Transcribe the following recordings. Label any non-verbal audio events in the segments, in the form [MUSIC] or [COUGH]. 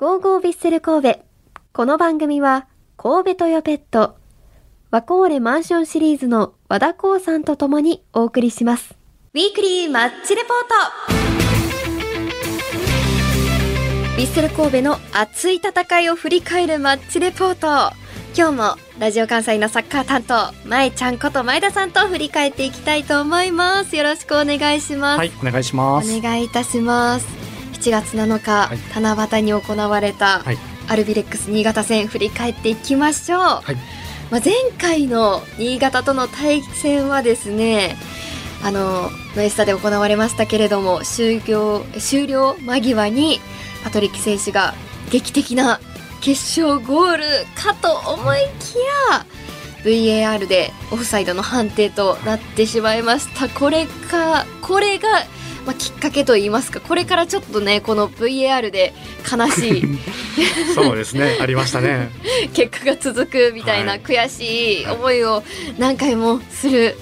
ゴーゴービッセル神戸。この番組は、神戸トヨペット、ワコーレマンションシリーズの和田光さんと共にお送りします。ウィークリーマッチレポートビッセル神戸の熱い戦いを振り返るマッチレポート。今日もラジオ関西のサッカー担当、前ちゃんこと前田さんと振り返っていきたいと思います。よろしくお願いします。はい、お願いします。お願いいたします7月7日、はい。七夕に行われた、はい。アルビレックス新潟戦振り返っていきましょう、はい、まあ、前回の新潟との対戦はですねあのノエスタで行われましたけれども終了終了間際にパトリック選手が劇的な決勝ゴールかと思いきや VAR でオフサイドの判定となってしまいました。これかこれが、まあ、きっかけといいますかこれからちょっとねこの VAR で悲しい [LAUGHS] そうですね、ありましたね。[LAUGHS] 結果が続くみたいなはい悔しい思いを何回もする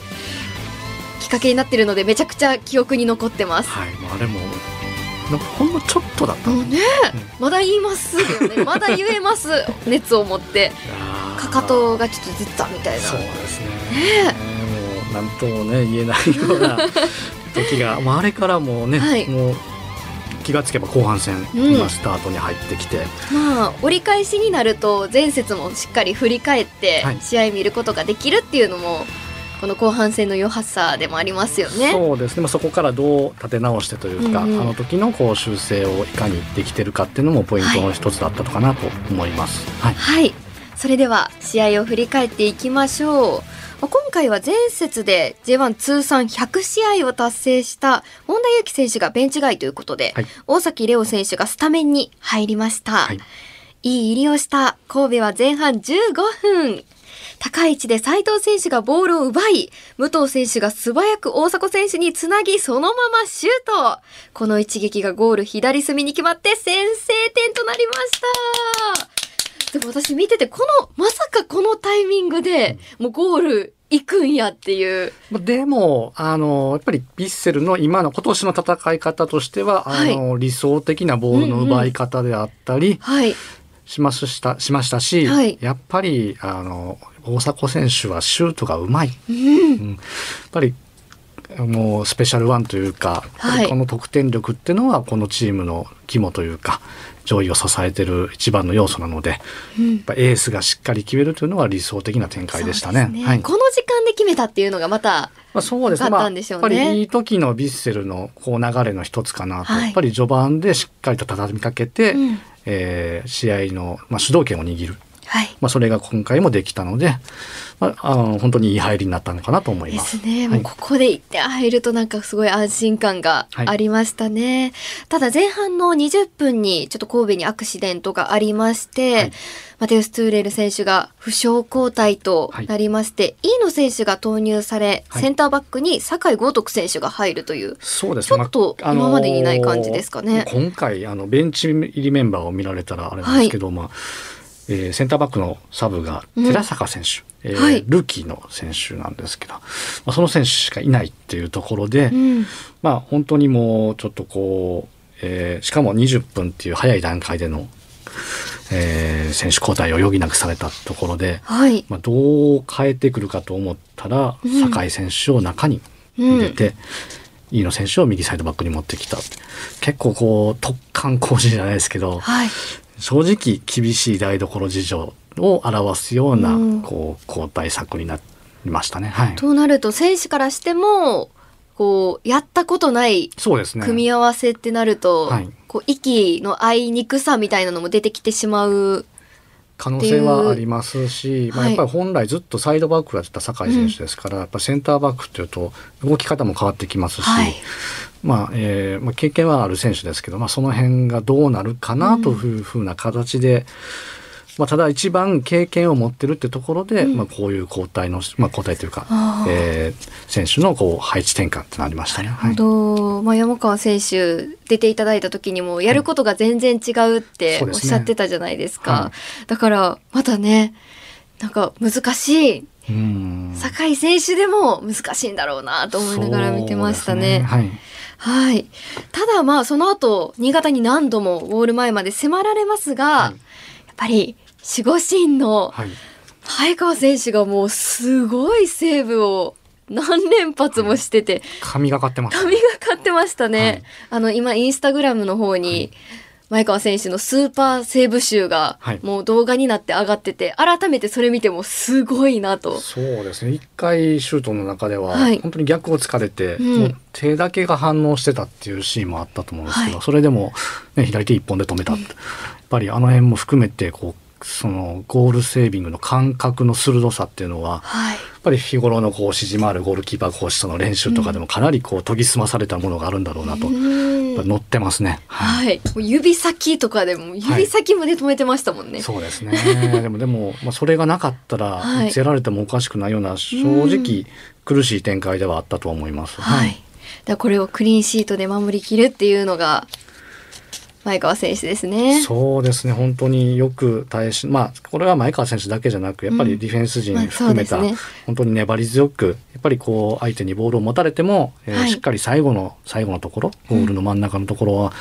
きっかけになってるのでめちゃくちゃ記憶に残ってます。はい、まあでも、ほんのちょっとだったの。もうね、まだ言いますよね [LAUGHS] まだ言えます熱を持ってかかとがちょっとずったみたいなそうですね。ねねもうなんともね言えないような [LAUGHS] 時が、まああれからもうね、はいもう気がつけば後半戦、うん今スタートに入ってきて、まあ折り返しになると前節もしっかり振り返ってはい試合見ることができるっていうのもこの後半戦の良さでもありますよね。そうですね。まあそこからどう立て直してというか、うんうんあの時のこう修正をいかにできてるかっていうのもポイントの一つだったのかなと思います。はい。はい。それでは試合を振り返っていきましょう。まあ今回は前節で J1 通算100試合を達成した本田裕樹選手がベンチ外ということで、はい大崎レオ選手がスタメンに入りました。はいいい入りをした神戸は前半15分。高い位置で斉藤選手がボールを奪い、武藤選手が素早く大迫選手につなぎ、そのままシュートこの一撃がゴール左隅に決まって先制点となりましたでも私見てて、この、まさかこのタイミングで、もうゴール行くんやっていう。まあでも、あの、やっぱりヴィッセルの今の今年の戦い方としては、あの、理想的なボールの奪い方であったりはい。しました、しましたし、はいやっぱり、あの、大迫選手はシュートがうまい。うん。うんやっぱり、もうスペシャルワンというか、やっぱりこの得点力っていうのはこのチームの肝というか、上位を支えてる一番の要素なので、やうんっぱエースがしっかり決めるというのは理想的な展開でしたね。そうですはい。この時間で決めたっていうのがまた、まあ、そうですね。まあ、やっぱりいい時のヴィッセルのこう流れの一つかなと、はいやっぱり序盤でしっかりと畳みかけて、うんえー試合の、まあ、主導権を握る。はい。まあ、それが今回もできたので、まあ、あの本当にいい入りになったのかなと思いでます。すね。はいもうここで1点入るとなんかすごい安心感がありましたね。ただ前半の20分にちょっと神戸にアクシデントがありまして、はいマテウス・トゥーレル選手が負傷交代となりまして、飯野選手が投入され、はいセンターバックに酒井豪徳選手が入るという。そうですちょっとあの今までにない感じですかね今回あのベンチ入りメンバーを見られたらあれなんですけど、まあえーセンターバックのサブがうん寺坂選手、えーはいルーキーの選手なんですけど、まあ、その選手しかいないっていうところで、うん。まあ本当にもうちょっとこう、えーしかも20分っていう早い段階での、えー選手交代を余儀なくされたところで、はい。まあ、どう変えてくるかと思ったら、うん酒井選手を中に入れて、飯野選手を右サイドバックに持ってきた。結構こう、突貫工事じゃないですけど、はい。正直厳しい台所事情を表すような、うんこう、交代策になりましたね。はい。となると選手からしても、こう、やったことないそうですね。組み合わせってなると、はいこう息の合いにくさみたいなのも出てきてしまう。可能性はありますし、まあ、はい。やっぱり本来ずっとサイドバックをやってた酒井選手ですから、やっぱセンターバックっていうと動き方も変わってきますし、はい。まあえーまあ、経験はある選手ですけど、まあ、その辺がどうなるかなというふうな形で、まあ、ただ一番経験を持ってるってところで、うん。まあ、こういう交代の、まあ、交代というかえー選手のこう配置転換ってなりましたね。はいなるほど、まあ、山川選手出ていただいた時にもやることが全然違うっておっしゃってたじゃないですか。はだからまたねなんか難しい。うん。酒井選手でも難しいんだろうなと思いながら見てましたね。はい。はい。ただまあその後新潟に何度もゴール前まで迫られますが、はい、やっぱり守護神の早川選手がもうすごいセーブを何連発もしてて、神がかってます、神がかってましたね。はい、あの今インスタグラムの方に、前川選手のスーパーセーブ集がもう動画になって上がってて、はい、改めてそれ見てもすごいなと。そうですね。一回シュートの中では本当に逆を突かれて、うん、手だけが反応してたっていうシーンもあったと思うんですけど、はい、それでも、ね、左手一本で止めた、うん、やっぱりあの辺も含めてこうそのゴールセービングの感覚の鋭さっていうのは、はい、やっぱり日頃のこう指示回るゴールキーパー講師との練習とかでもかなりこう研ぎ澄まされたものがあるんだろうなと、乗ってますね。はい、はい、指先とかでも指先まで止めてましたもんね。はい、そうですね。でもでもまあそれがなかったらいつやられてもおかしくないような正直苦しい展開ではあったと思います。はい。だこれをクリーンシートで守りきるっていうのが前川選手ですね。そうですね。本当によく耐えしまあこれは前川選手だけじゃなくやっぱりディフェンス陣含めた、うんまあね、本当に粘り強くやっぱりこう相手にボールを持たれても、えー、はい、しっかり最後の最後のところゴールの真ん中のところは、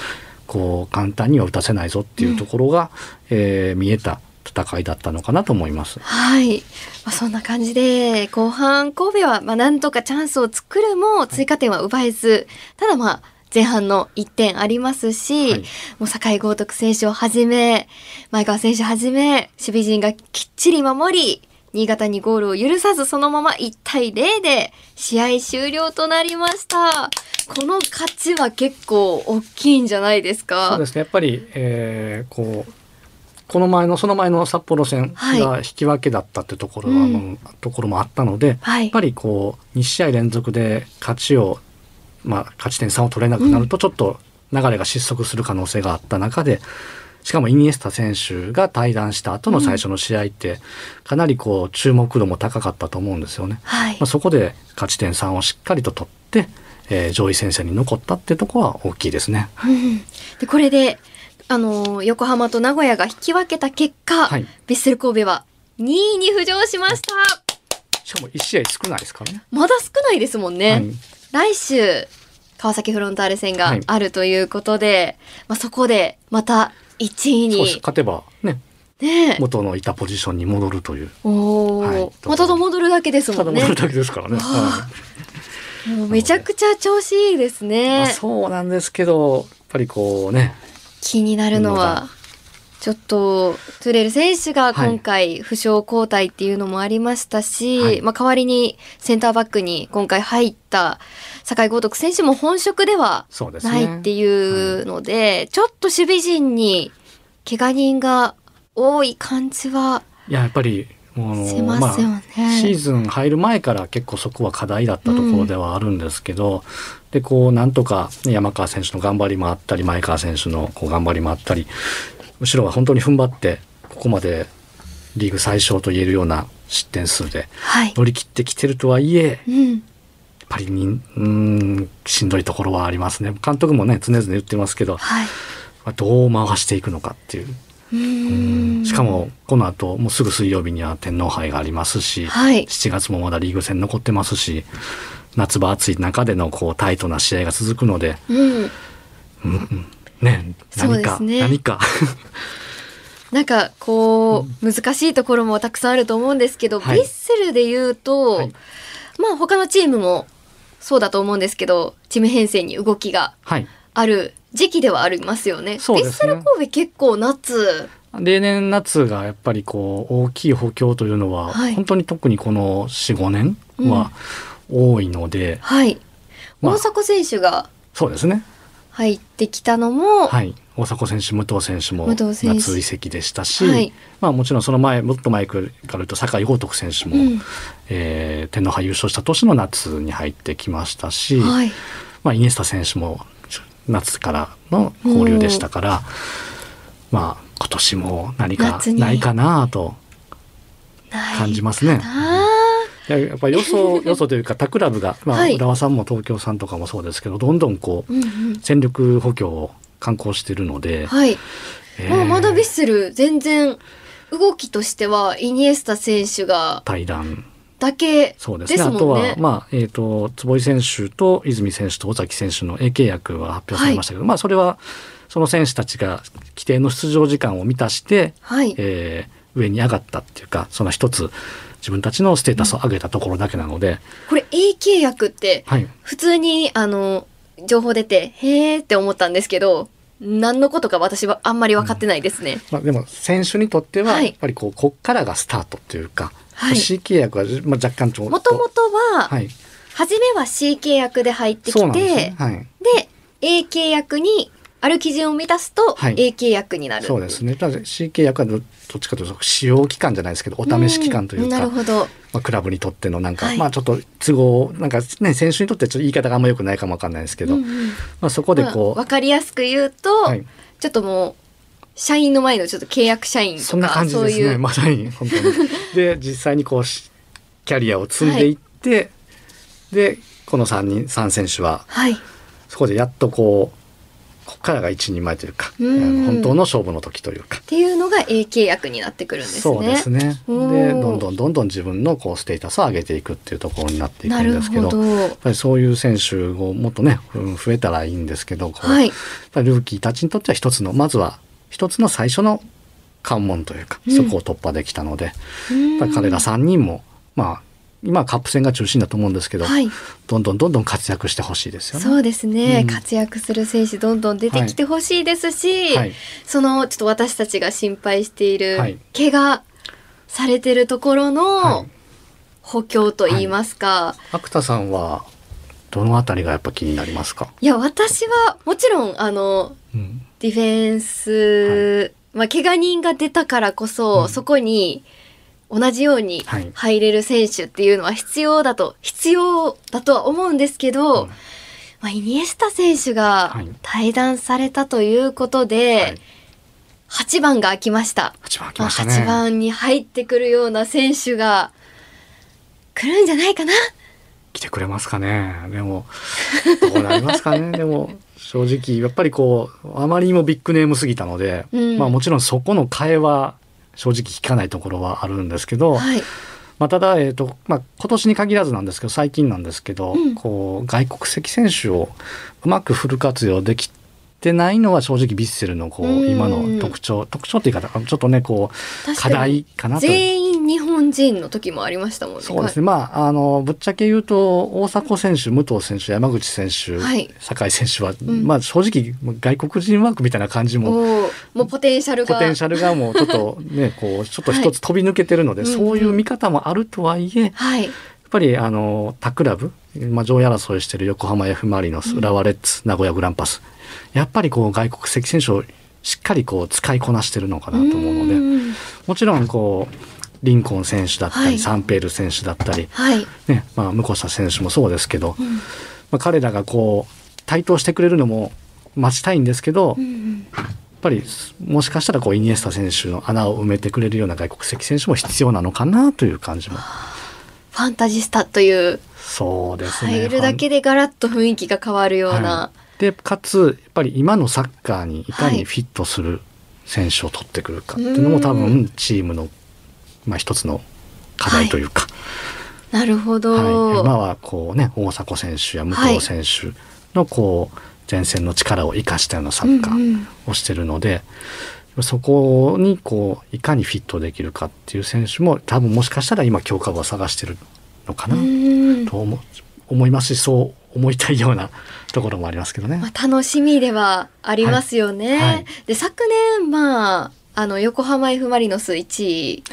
こう簡単には打たせないぞっていうところが、うん、えー、見えた戦いだったのかなと思います。はい、まあ、そんな感じで後半神戸はまあなんとかチャンスを作るも追加点は奪えず、はい、ただまあ前半の1点ありますし、はい、もう酒井豪徳選手をはじめ、前川選手はじめ、守備陣がきっちり守り、新潟にゴールを許さずそのまま1対0で試合終了となりました。この勝ちは結構大きいんじゃないですか？そうですね。やっぱり、えー、こう、この前のその前の札幌戦が引き分けだったってところは、はいうん、ところもあったので、はい、やっぱりこう2試合連続で勝ちをまあ、勝ち点3を取れなくなるとちょっと流れが失速する可能性があった中で、しかもイニエスタ選手が退団した後の最初の試合って、かなりこう注目度も高かったと思うんですよね。はい、まあ、そこで勝ち点3をしっかりと取って、えー、上位戦線に残ったってところは大きいですね。うん、でこれであの横浜と名古屋が引き分けた結果、はい、ヴィッセル神戸は2位に浮上しました。しかも1試合少ないですからね。まだ少ないですもんね。はい来週川崎フロンターレ戦があるということで、はい、まあ、そこでまた1位に勝てばねね元のいたポジションに戻るという。おお、はい、まただ戻るだけですもんね。戻るだけですからね。もうめちゃくちゃ調子いいですね。まあ、そうなんですけど、やっぱりこうね。気になるのは。ちょっとトゥレル選手が今回負傷交代っていうのもありましたし、はい、まあ、代わりにセンターバックに今回入った酒井豪徳選手も本職ではないっていうので、ねはい、ちょっと守備陣に怪我人が多い感じはいややっぱりあのまあ、シーズン入る前から結構そこは課題だったところではあるんですけど、うん、でこうなんとか、ね、山川選手の頑張りもあったり前川選手のこう頑張りもあったり後ろは本当に踏ん張ってここまでリーグ最小と言えるような失点数で乗り切ってきてるとはいえ、はい、やっぱりにうんしんどいところはありますね。監督もね常々言ってますけど、はい、どう回していくのかっていう。うん。しかもこの後もうすぐ水曜日には天皇杯がありますし、はい、7月もまだリーグ戦残ってますし夏場暑い中でのこうタイトな試合が続くので、うん、うんね何か、ね、何か [LAUGHS] なんかこう、難しいところもたくさんあると思うんですけど、はい、ヴィッセルで言うと、はい、まあ他のチームもそうだと思うんですけどチーム編成に動きがある時期ではありますよね。はい、ね。ヴィッセル神戸結構夏。例年夏がやっぱりこう大きい補強というのは、はい、本当に特にこの45年は多いので、うん、はい、まあ、大迫選手がそうですね入ってきたのも、はい、大迫選手武藤選手も夏移籍でしたし、はい、まあ、もちろんその前もっと前から言うと酒井豪徳選手も、うん、えー、天皇杯優勝した年の夏に入ってきましたし、はい、まあ、イニエスタ選手も夏からの交流でしたから、まあ今年も何かないかなと感じますね。ややっぱりよそ [LAUGHS] よそというか他クラブが、まあ、はい、浦和さんも東京さんとかもそうですけどどんどんこう、うんうん、戦力補強を刊行しているので、はい。えー、まだヴィッセル全然動きとしてはイニエスタ選手が対談。だけそうですね。あとは、まあ、えっ、ー、と、坪井選手と泉選手と尾崎選手の A 契約は発表されましたけど、はい、まあ、それは、その選手たちが規定の出場時間を満たして、はい、えー、上に上がったっていうか、その一つ、自分たちのステータスを上げたところだけなので。うん、これ A 契約って、普通に、あの、情報出て、へーって思ったんですけど、何のことか私はあんまり分かってないですね。うん、まあ、でも選手にとってはやっぱりこう、こっからがスタートっていうか、はい、C 契約は、まあ、若干ちょもともとは、はい、初めは C 契約で入ってきてで,、はい、で A 契約にある基準を満たすと A 契約になる、そうですね。ただ C 契約はどっちかというと使用期間じゃないですけどお試し期間というか、なるほど。まあ、クラブにとってのなんか、はい、まあちょっと都合なんかね選手にとってちょっと言い方があんまよくないかもわかんないですけど、うんうん、まあ、そこでこう、まあ、分かりやすく言うと、はい、ちょっともう社員の前のちょっと契約社員とかそんな感じですね。まさに本当に。[LAUGHS] で実際にこうキャリアを積んでいって、はい、でこの3人3選手は、はい、そこでやっとこうからが一人前というか本当の勝負の時というか。っていうのが A 契約になってくるんですね。そうですね。でどんどんどんどん自分のこうステータスを上げていくっていうところになっていくんですけどどやっぱりそういう選手をもっとね増えたらいいんですけど、はい、やっぱりルーキーたちにとっては一つのまずは一つの最初の関門というか、そこを突破できたので、うん、彼ら3人もまあ今はカップ戦が中心だと思うんですけど、はい、どんどんどんどん活躍してほしいですよね。そうですね、うん、活躍する選手どんどん出てきてほしいですし、はい、そのちょっと私たちが心配している、はい、怪我されてるところの補強と言いますか。芥田さんはどのあたりがやっぱ気になりますか？いや私はもちろんあの、うん、ディフェンス、まあ怪我人が出たからこそ、うん、そこに。同じように入れる選手っていうのは必要だと、必要だとは思うんですけど、うん、まあ、イニエスタ選手が退団されたということで、はい、8番が空きました。8番ましたね。8番に入ってくるような選手が来るんじゃないかな？来てくれますかね。でも、どうなりますかね？[LAUGHS] でも、正直、やっぱりこう、あまりにもビッグネームすぎたので、うん、まあもちろんそこの替えは正直聞かないところはあるんですけど、はい、まあ、ただ、えーとまあ、今年に限らずなんですけど最近なんですけど、うん、こう外国籍選手をうまくフル活用できてないのは正直ヴィッセルのこう今の特徴特徴っていうかちょっとねこう課題かなと。全員日本人の時もありましたもんね。そうですね。まあ、あの、ぶっちゃけ言うと、大迫選手、武藤選手、山口選手、はい、酒井選手は、うん、まあ、正直、外国人ワークみたいな感じも。もうポテンシャルが。ポテンシャルがもうちょっとね、[LAUGHS] こう、ちょっと一つ飛び抜けてるので、はい、そういう見方もあるとはいえ、はい、やっぱり、あの、他クラブ、まあ、上位争いしてる横浜 F・ マリノス、浦和レッズ、名古屋グランパス。やっぱりこう、外国籍選手をしっかりこう使いこなしてるのかなと思うので、もちろんこう、リンコン選手だったり、はい、サンペール選手だったり、はい。ねまあ、向下選手もそうですけど、うん、まあ、彼らがこう台頭してくれるのも待ちたいんですけど、うん、やっぱりもしかしたらこうイニエスタ選手の穴を埋めてくれるような外国籍選手も必要なのかなという感じも。ファンタジスタというそうですね。入るだけでガラッと雰囲気が変わるような。はい、でかつやっぱり今のサッカーにいかにフィットする選手を取ってくるかっていうのも多分チームのまあ、一つの課題というか、はい、なるほど、はい、今はこうね大迫選手や武藤選手のこう前線の力を生かしたようなサッカーをしてるので、うんうん、そこにこういかにフィットできるかっていう選手も多分もしかしたら今強化部を探してるのかなと思思いますしそう思いたいようなところもありますけどね。まあ、楽しみではありますよね。はい。はい、で昨年まああの横浜 F・ マリノス1位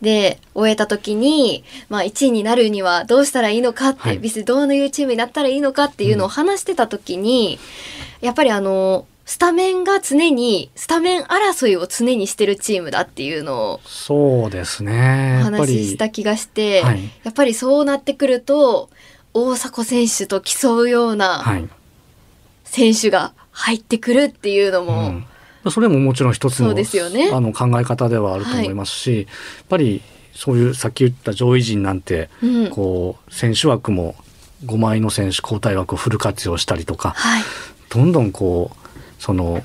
で終えた時に、まあ、1位になるにはどうしたらいいのかって、はい、ビスどういうチームになったらいいのかっていうのを話してた時に、うん、やっぱりあのスタメンが常にスタメン争いを常にしてるチームだっていうのをそうですね。お話しした気がして、はい、やっぱりそうなってくると大迫選手と競うような選手が入ってくるっていうのも、それももちろん一つの,、ね、あの考え方ではあると思いますし、はい、やっぱりそういうさっき言った上位陣なんて、うん、こう選手枠も5枚の選手交代枠をフル活用したりとか、はい、どんどんこうその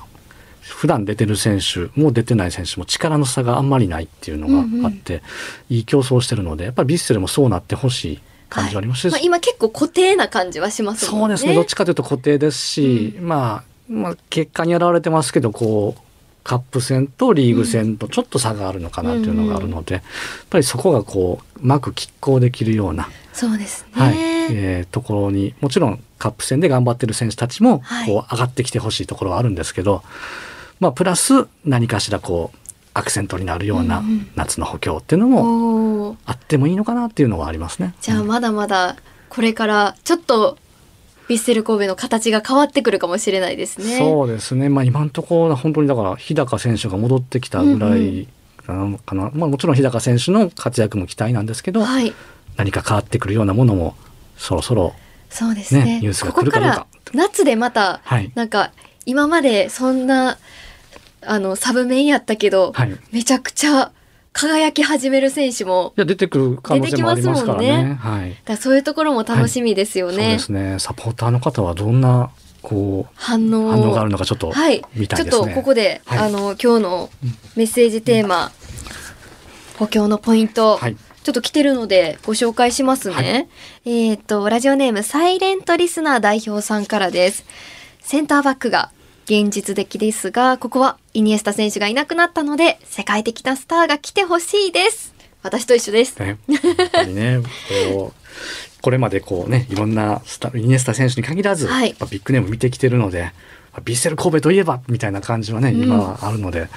普段出てる選手も出てない選手も力の差があんまりないっていうのがあって、うん。うん、いい競争してるのでやっぱりヴィッセルもそうなってほしい感じはあります。し、はい、まあ、今結構固定な感じはしますね。そうですね。どっちかというと固定ですし、うん、まあ、まあ結果に現れてますけどこうカップ戦とリーグ戦とちょっと差があるのかなというのがあるので、うん、やっぱりそこがこううまく拮抗できるようなそうですね、はいえー、ところにもちろんカップ戦で頑張ってる選手たちもこう上がってきてほしいところはあるんですけど、はい、まあプラス何かしらこうアクセントになるような夏の補強っていうのもあってもいいのかなっていうのはありますね。じゃあまだまだこれからちょっとヴィッセル神戸の形が変わってくるかもしれないですね。そうですね。まあ今のところ本当にだから日高選手が戻ってきたぐらいかな。うんうん、まあもちろん日高選手の活躍も期待なんですけど、はい、何か変わってくるようなものもそろそろ、ね、そうですね。ニュースが来るかどうか。夏でまた、はい、なんか今までそんなあのサブメインやったけど、はい、めちゃくちゃ輝き始める選手もいや出てくる可能性もありますからね。ね。はい、だそういうところも楽しみですよね、はい、そうですね。サポーターの方はどんなこう反応反応があるのかちょっと見たい、ね、ちょっとここで、はい、あの今日のメッセージテーマ、補強のポイント、はい、ちょっと来てるのでご紹介しますね。えっ、とラジオネームサイレントリスナー代表さんからです。センターバックが現実的ですが、ここはイニエスタ選手がいなくなったので、世界的なスターが来てほしいです。私と一緒です。ね、ね、こう、これまでこうね、いろんなスタイニエスタ選手に限らず、はい、ビッグネーム見てきてるので、ビッセル神戸といえばみたいな感じはね、今はあるので。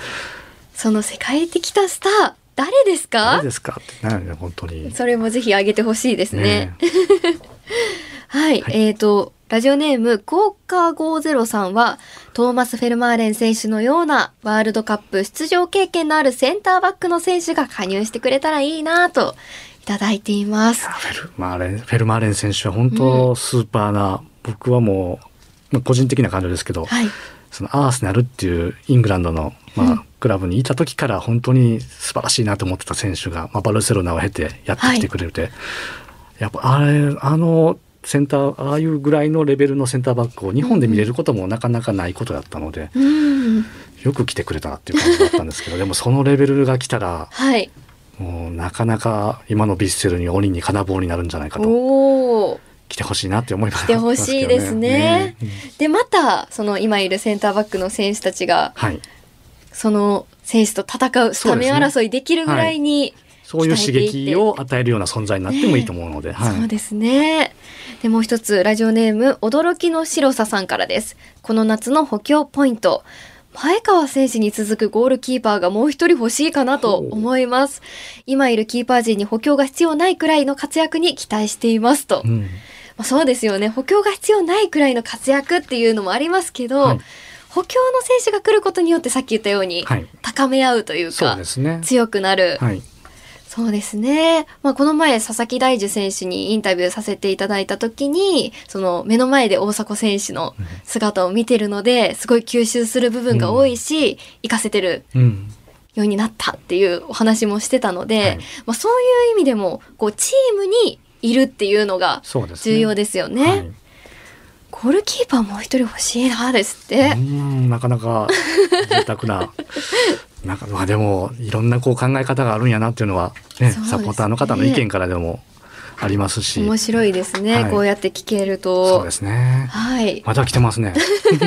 その世界的なスター、誰ですか？誰ですか？ってね、本当に。それもぜひ上げてほしいですね。ね [LAUGHS] はい、はい、えっ、ー、と、ラジオネーム、クォッカー50さんは、トーマス・フェルマーレン選手のようなワールドカップ出場経験のあるセンターバックの選手が加入してくれたらいいなといただいています。フェルマーレン、フェルマーレン選手は本当スーパーな、うん、僕はもう、まあ、個人的な感情ですけど、はい、そのアーセナルっていうイングランドの、まあ、うん、クラブにいた時から本当に素晴らしいなと思ってた選手が、まあ、バルセロナを経てやってきてくれて、はい、やっぱあれ、あの、センターああいうぐらいのレベルのセンターバックを日本で見れることもなかなかないことだったので、うん、よく来てくれたなっていう感じだったんですけどでもそのレベルが来たら、はい、もうなかなか今のヴィッセルに鬼に金棒になるんじゃないかと。来てほしいなって思います、ね、来てほしいですね。ねでまたその今いるセンターバックの選手たちが、はい、その選手と戦うスタメン争いできるぐらいに、そうい。う刺激を与えるような存在になってもいいと思うので、ねはい、そうですねでもう一つラジオネーム驚きの白ささんからですこの夏の補強ポイント前川選手に続くゴールキーパーがもう一人欲しいかなと思います。今いるキーパー陣に補強が必要ないくらいの活躍に期待していますと。うん、まあ、そうですよね。補強が必要ないくらいの活躍っていうのもありますけど、はい、補強の選手が来ることによってさっき言ったように、高め合うというか、ね、強くなる。はいそうですね。まあ、この前、佐々木大樹選手にインタビューさせていただいた時に、その目の前で大迫選手の姿を見てるので、すごい吸収する部分が多いし、活、かせてるようになったっていうお話もしてたので、はい、まあ、そういう意味でも、こう、チームにいるっていうのが重要ですよね。ねはいゴールキーパーもう一人欲しいなですって。なかなか贅沢な [LAUGHS] なんかまあでもいろんなこう考え方があるんやなっていうのはね、ね。サポーターの方の意見からでもありますし。面白いですね、はい、こうやって聞けると。そうですね。はい。また来てますね。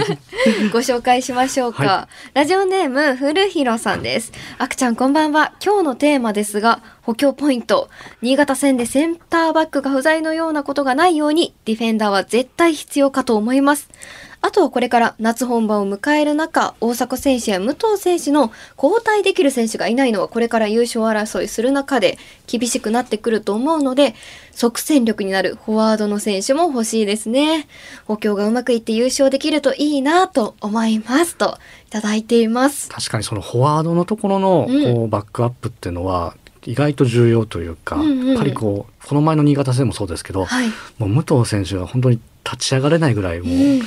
[LAUGHS] ご紹介しましょうか、はい、ラジオネーム古弘さんです。あくちゃんこんばんは。今日のテーマですが補強ポイント。新潟戦でセンターバックが不在のようなことがないようにディフェンダーは絶対必要かと思いますあとはこれから夏本番を迎える中、大迫選手や武藤選手の交代できる選手がいないのはこれから優勝争いする中で厳しくなってくると思うので、即戦力になるフォワードの選手も欲しいですね。補強がうまくいって優勝できるといいなと思いますといただいています。確かにそのフォワードのところのこうバックアップっていうのは、意外と重要というか、うんうん、やっぱりこうこの前の新潟戦もそうですけど、はい、もう武藤選手は本当に立ち上がれないぐらいもう、うん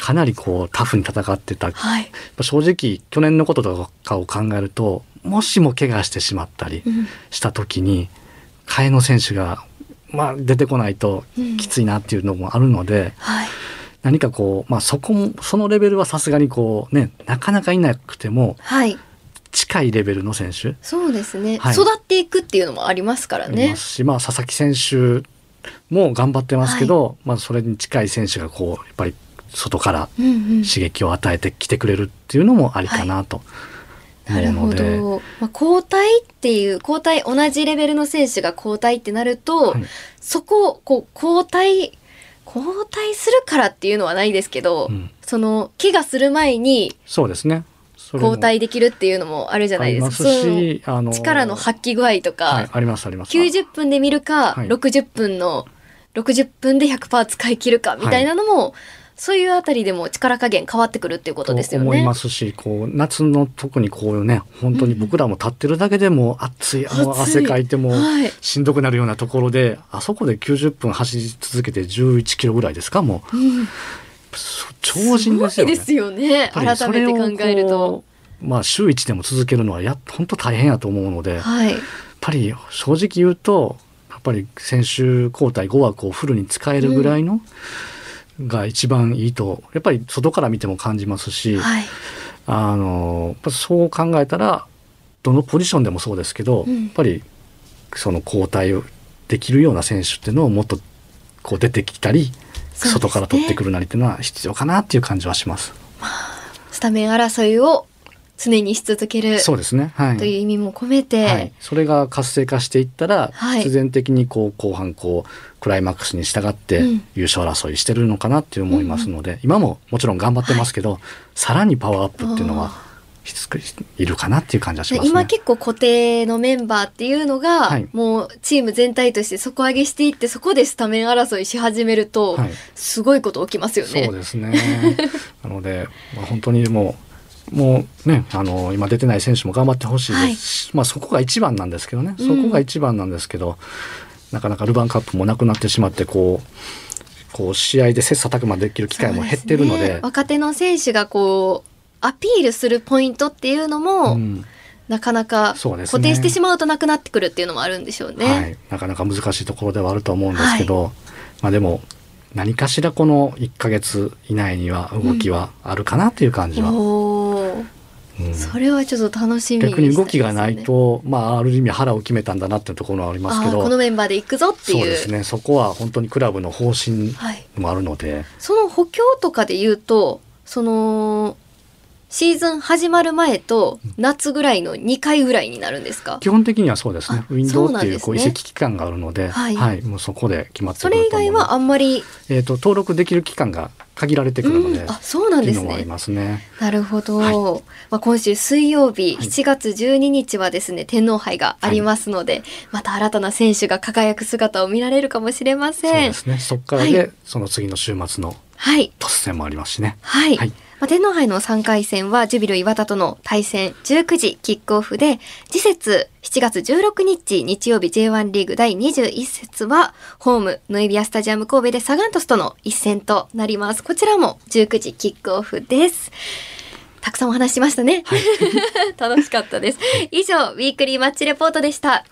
かなりこうタフに戦ってた、はい、正直去年のこととかを考えるともしも怪我してしまったりした時に、うん、替えの選手が、まあ、出てこないときついなっていうのもあるので、うんはい、何かこう、まあ、そこもそのレベルはさすがにこうねなかなかいなくても、はい、近いレベルの選手。そうですね、はい、育っていくっていうのもありますからね。し、まあ、佐々木選手も頑張ってますけど、はい、まあ、それに近い選手がこうやっぱり外から刺激を与えてきてくれるっていうのもありかなと。なるほど、まあ、交代っていう交代同じレベルの選手が交代ってなると、はい、そこをこう交代交代するからっていうのはないですけど、うん、その怪我する前にそうですね。交代できるっていうのもあるじゃないですか。しあの力の発揮具合とか、はい、ありますあります。90分で見るか、はい、60分の60分で100%使い切るかみたいなのも、はい、そういうあたりでも力加減変わってくるっていうことですよね。思いますし、こう夏の特にこういうね、本当に僕らも立ってるだけでも熱い、あの汗かいてもしんどくなるようなところで、はい、あそこで90分走り続けて11キロぐらいですかもう。うん超人ですよね。ですよね。改めて考えると。まあ週1でも続けるのはや本当大変やと思うので、はい、やっぱり正直言うとやっぱり選手交代5枠をフルに使えるぐらいの、が一番いいとやっぱり外から見ても感じますし、はい、あのそう考えたらどのポジションでもそうですけど、うん、やっぱりその交代できるような選手っていうのをもっとこう出てきたり、ね、外から取ってくるなりっていうのは必要かなっていう感じはします。スタメン争いを常にし続けるそうですね、はい、という意味も込めて、はい、それが活性化していったら、はい、必然的にこう後半こうクライマックスに従って優勝争いしてるのかなって思いますので、うん、今ももちろん頑張ってますけど、はい、さらにパワーアップっていうのはいるかなっていう感じはします、ね、今結構固定のメンバーっていうのが、はい、もうチーム全体として底上げしていってそこでスタメン争いし始めると、はい、すごいこと起きますよね。そうですね。なので、まあ、本当にもうもうね、あの、今出てない選手も頑張ってほしいです。し、はい、まあそこが一番なんですけどね、そこが一番なんですけど、なかなかルヴァンカップもなくなってしまって、こう、こう試合で切磋琢磨できる機会も減ってるので、ね、若手の選手がこうアピールするポイントっていうのも、うん、なかなか固定してしまうとなくなってくるっていうのもあるんでしょうね。はい、なかなか難しいところではあると思うんですけど、はい、まあでも何かしらこの1か月以内には動きはあるかなという感じは。うんそれはちょっと楽しみ、ね、逆に動きがないと、まあ、ある意味腹を決めたんだなっていうところはありますけど。このメンバーでいくぞっていう。そうですね。そこは本当にクラブの方針もあるので、はい、その補強とかで言うとそのシーズン始まる前と夏ぐらいの2回ぐらいになるんですか？基本的にはそうですね。ウィンドウっていうこう移籍期間があるので、はい、はい、もうそこで決まってそれ以外はあんまり、えーと、登録できる期間が限られてくるので、うん、あそうなんですね、ね、なるほど、はい、まあ、今週水曜日7月12日はですね、天皇杯がありますので、はい、また新たな選手が輝く姿を見られるかもしれません。そうですね。そこからで、その次の週末の突戦もありますしね。はいまあ、天皇杯の3回戦はジュビロ磐田との対戦19時キックオフで次節7月16日日曜日 J1 リーグ第21節はホームノイビアスタジアム神戸でサガン鳥栖との一戦となります。こちらも19時キックオフです。たくさんお話しましたね、はい、[LAUGHS] 楽しかったです。以上ウィークリーマッチレポートでした